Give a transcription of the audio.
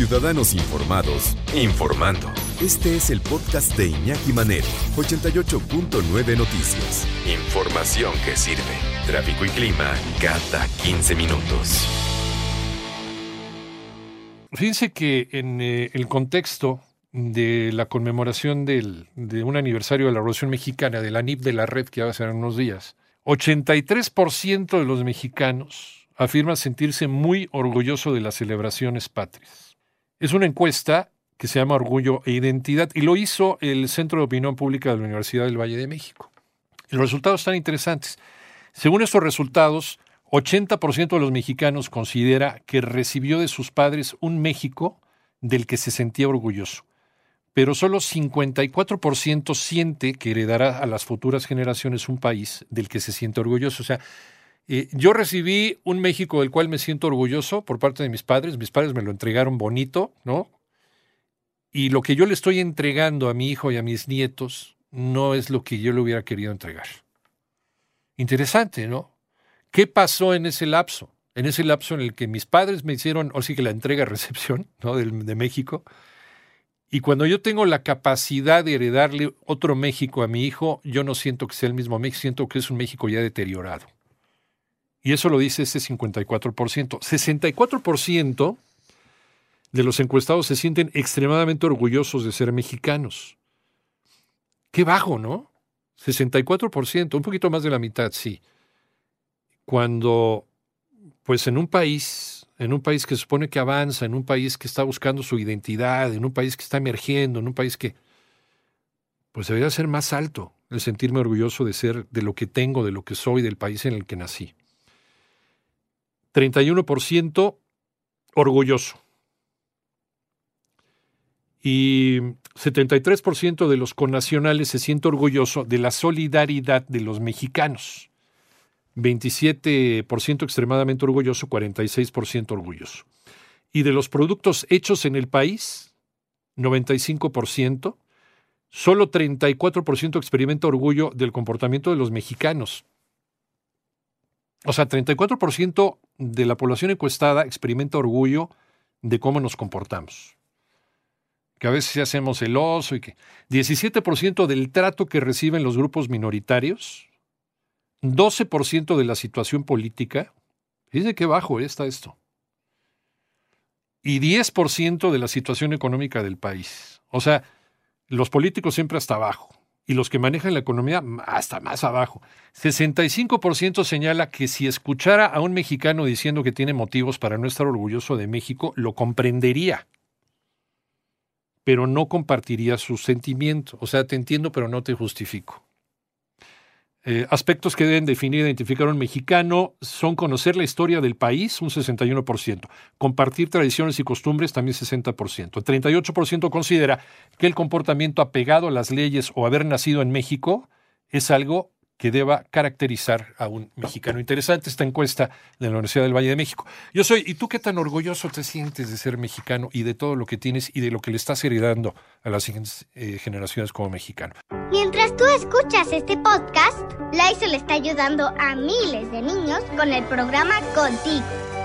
Ciudadanos Informados, informando. Este es el podcast de Iñaki Manero, 88.9 Noticias. Información que sirve. Tráfico y clima cada 15 minutos. Fíjense que en eh, el contexto de la conmemoración del, de un aniversario de la Revolución Mexicana, de la NIP de la Red, que va a ser en unos días, 83% de los mexicanos afirman sentirse muy orgulloso de las celebraciones patrias. Es una encuesta que se llama Orgullo e Identidad y lo hizo el Centro de Opinión Pública de la Universidad del Valle de México. Los resultados están interesantes. Según estos resultados, 80% de los mexicanos considera que recibió de sus padres un México del que se sentía orgulloso pero solo 54% siente que heredará a las futuras generaciones un país del que se siente orgulloso. O sea, eh, yo recibí un México del cual me siento orgulloso por parte de mis padres. Mis padres me lo entregaron bonito, ¿no? Y lo que yo le estoy entregando a mi hijo y a mis nietos no es lo que yo le hubiera querido entregar. Interesante, ¿no? ¿Qué pasó en ese lapso? En ese lapso en el que mis padres me hicieron, o sí que la entrega-recepción, ¿no? De, de México y cuando yo tengo la capacidad de heredarle otro México a mi hijo, yo no siento que sea el mismo México, siento que es un México ya deteriorado. Y eso lo dice ese 54%. 64% de los encuestados se sienten extremadamente orgullosos de ser mexicanos. Qué bajo, ¿no? 64%, un poquito más de la mitad, sí. Cuando, pues en un país en un país que se supone que avanza, en un país que está buscando su identidad, en un país que está emergiendo, en un país que, pues debería ser más alto el sentirme orgulloso de ser, de lo que tengo, de lo que soy, del país en el que nací. 31% orgulloso. Y 73% de los connacionales se siente orgulloso de la solidaridad de los mexicanos. 27% extremadamente orgulloso, 46% orgulloso. Y de los productos hechos en el país, 95%, solo 34% experimenta orgullo del comportamiento de los mexicanos. O sea, 34% de la población encuestada experimenta orgullo de cómo nos comportamos. Que a veces hacemos el oso y que 17% del trato que reciben los grupos minoritarios, 12% de la situación política, fíjense qué bajo está esto, y 10% de la situación económica del país. O sea, los políticos siempre hasta abajo y los que manejan la economía hasta más abajo. 65% señala que si escuchara a un mexicano diciendo que tiene motivos para no estar orgulloso de México, lo comprendería, pero no compartiría sus sentimientos. O sea, te entiendo, pero no te justifico. Eh, aspectos que deben definir e identificar un mexicano son conocer la historia del país, un 61%, compartir tradiciones y costumbres, también 60%. El 38% considera que el comportamiento apegado a las leyes o haber nacido en México es algo que deba caracterizar a un mexicano. Interesante esta encuesta de la Universidad del Valle de México. Yo soy, ¿y tú qué tan orgulloso te sientes de ser mexicano y de todo lo que tienes y de lo que le estás heredando a las siguientes eh, generaciones como mexicano? Mientras tú escuchas este podcast, le está ayudando a miles de niños con el programa Contigo